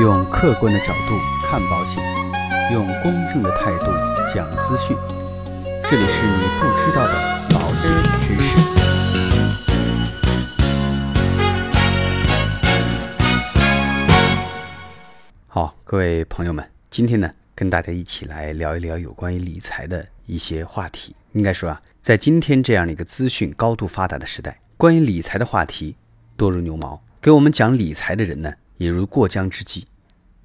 用客观的角度看保险，用公正的态度讲资讯。这里是你不知道的保险知识。好，各位朋友们，今天呢，跟大家一起来聊一聊有关于理财的一些话题。应该说啊，在今天这样的一个资讯高度发达的时代，关于理财的话题多如牛毛，给我们讲理财的人呢，也如过江之鲫。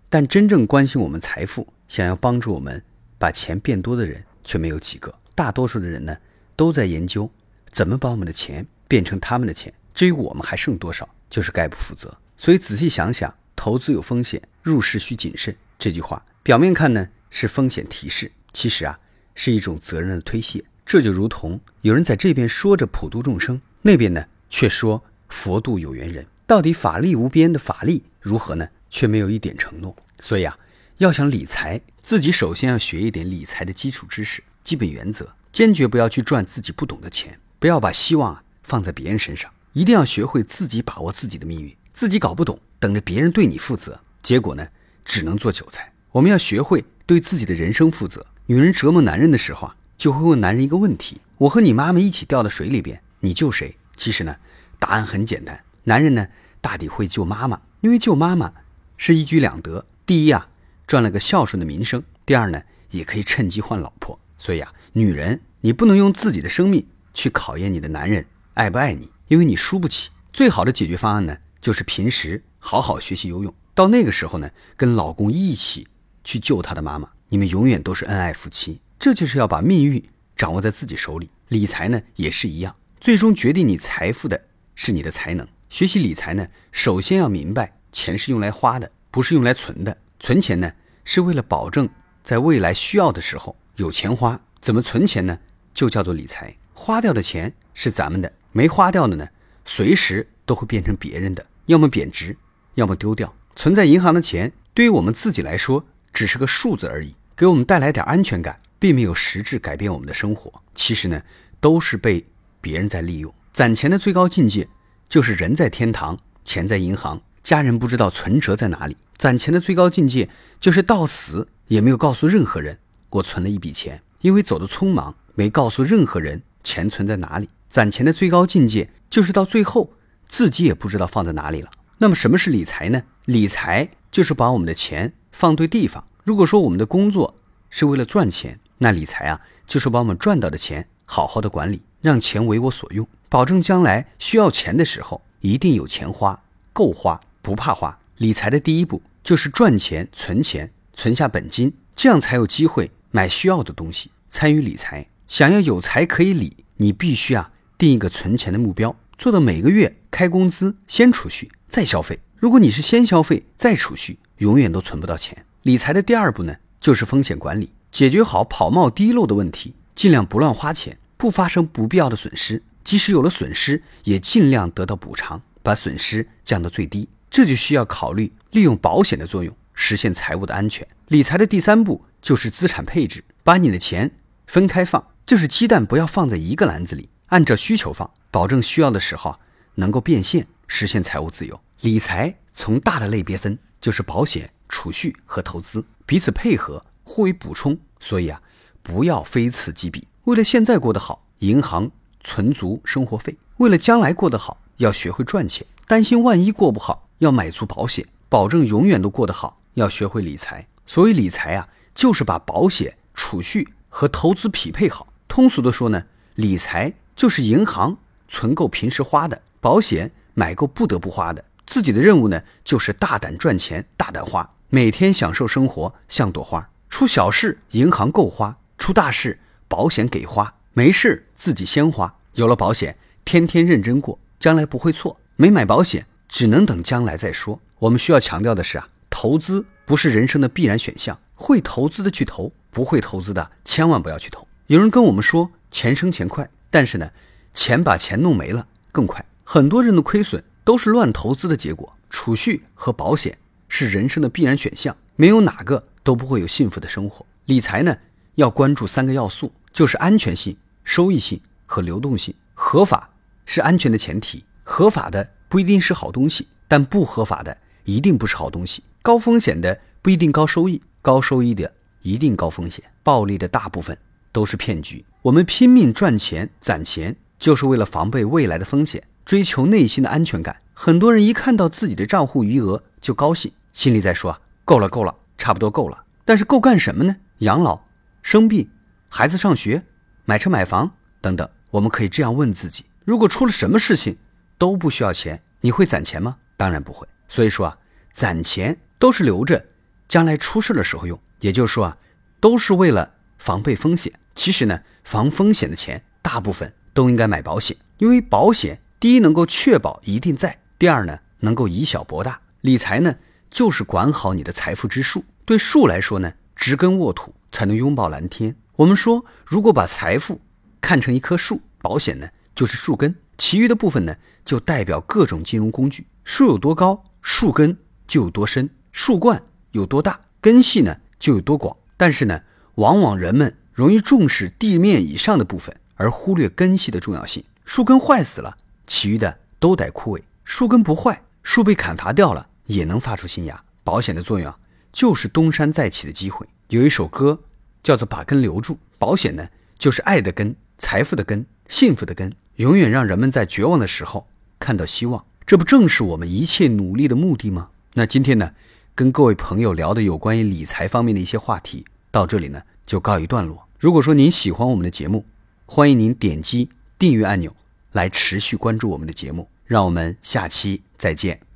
但真正关心我们财富、想要帮助我们把钱变多的人却没有几个。大多数的人呢，都在研究怎么把我们的钱变成他们的钱。至于我们还剩多少，就是概不负责。所以仔细想想，投资有风险，入市需谨慎。这句话表面看呢是风险提示，其实啊是一种责任的推卸。这就如同有人在这边说着普度众生，那边呢却说佛度有缘人。到底法力无边的法力如何呢？却没有一点承诺。所以啊，要想理财，自己首先要学一点理财的基础知识、基本原则，坚决不要去赚自己不懂的钱，不要把希望啊放在别人身上，一定要学会自己把握自己的命运。自己搞不懂，等着别人对你负责，结果呢，只能做韭菜。我们要学会对自己的人生负责。女人折磨男人的时候啊，就会问男人一个问题：我和你妈妈一起掉到水里边，你救谁？其实呢，答案很简单，男人呢大抵会救妈妈，因为救妈妈是一举两得。第一啊，赚了个孝顺的名声；第二呢，也可以趁机换老婆。所以啊，女人你不能用自己的生命去考验你的男人爱不爱你，因为你输不起。最好的解决方案呢，就是平时好好学习游泳，到那个时候呢，跟老公一起去救他的妈妈，你们永远都是恩爱夫妻。这就是要把命运掌握在自己手里。理财呢也是一样，最终决定你财富的是你的才能。学习理财呢，首先要明白钱是用来花的。不是用来存的，存钱呢是为了保证在未来需要的时候有钱花。怎么存钱呢？就叫做理财。花掉的钱是咱们的，没花掉的呢，随时都会变成别人的，要么贬值，要么丢掉。存在银行的钱，对于我们自己来说只是个数字而已，给我们带来点安全感，并没有实质改变我们的生活。其实呢，都是被别人在利用。攒钱的最高境界就是人在天堂，钱在银行。家人不知道存折在哪里，攒钱的最高境界就是到死也没有告诉任何人我存了一笔钱，因为走的匆忙，没告诉任何人钱存在哪里。攒钱的最高境界就是到最后自己也不知道放在哪里了。那么什么是理财呢？理财就是把我们的钱放对地方。如果说我们的工作是为了赚钱，那理财啊就是把我们赚到的钱好好的管理，让钱为我所用，保证将来需要钱的时候一定有钱花，够花。不怕花，理财的第一步就是赚钱、存钱，存下本金，这样才有机会买需要的东西。参与理财，想要有财可以理，你必须啊定一个存钱的目标，做到每个月开工资先储蓄再消费。如果你是先消费再储蓄，永远都存不到钱。理财的第二步呢，就是风险管理，解决好跑冒滴漏的问题，尽量不乱花钱，不发生不必要的损失。即使有了损失，也尽量得到补偿，把损失降到最低。这就需要考虑利用保险的作用，实现财务的安全。理财的第三步就是资产配置，把你的钱分开放，就是鸡蛋不要放在一个篮子里，按照需求放，保证需要的时候能够变现，实现财务自由。理财从大的类别分，就是保险、储蓄和投资，彼此配合，互为补充。所以啊，不要非此即彼。为了现在过得好，银行存足生活费；为了将来过得好，要学会赚钱。担心万一过不好。要买足保险，保证永远都过得好。要学会理财，所以理财啊，就是把保险、储蓄和投资匹配好。通俗的说呢，理财就是银行存够平时花的，保险买够不得不花的。自己的任务呢，就是大胆赚钱，大胆花，每天享受生活，像朵花。出小事，银行够花；出大事，保险给花。没事自己先花，有了保险，天天认真过，将来不会错。没买保险。只能等将来再说。我们需要强调的是啊，投资不是人生的必然选项。会投资的去投，不会投资的千万不要去投。有人跟我们说钱生钱快，但是呢，钱把钱弄没了更快。很多人的亏损都是乱投资的结果。储蓄和保险是人生的必然选项，没有哪个都不会有幸福的生活。理财呢，要关注三个要素，就是安全性、收益性和流动性。合法是安全的前提，合法的。不一定是好东西，但不合法的一定不是好东西。高风险的不一定高收益，高收益的一定高风险。暴利的大部分都是骗局。我们拼命赚钱攒钱，就是为了防备未来的风险，追求内心的安全感。很多人一看到自己的账户余额就高兴，心里在说，够了够了，差不多够了。但是够干什么呢？养老、生病、孩子上学、买车买房等等。我们可以这样问自己：如果出了什么事情都不需要钱，你会攒钱吗？当然不会。所以说啊，攒钱都是留着将来出事的时候用。也就是说啊，都是为了防备风险。其实呢，防风险的钱大部分都应该买保险，因为保险第一能够确保一定在，第二呢能够以小博大。理财呢就是管好你的财富之树。对树来说呢，植根沃土才能拥抱蓝天。我们说，如果把财富看成一棵树，保险呢就是树根，其余的部分呢就代表各种金融工具。树有多高，树根就有多深；树冠有多大，根系呢就有多广。但是呢，往往人们容易重视地面以上的部分，而忽略根系的重要性。树根坏死了，其余的都得枯萎；树根不坏，树被砍伐掉了也能发出新芽。保险的作用啊。就是东山再起的机会。有一首歌叫做《把根留住》，保险呢就是爱的根、财富的根、幸福的根，永远让人们在绝望的时候看到希望。这不正是我们一切努力的目的吗？那今天呢，跟各位朋友聊的有关于理财方面的一些话题，到这里呢就告一段落。如果说您喜欢我们的节目，欢迎您点击订阅按钮来持续关注我们的节目。让我们下期再见。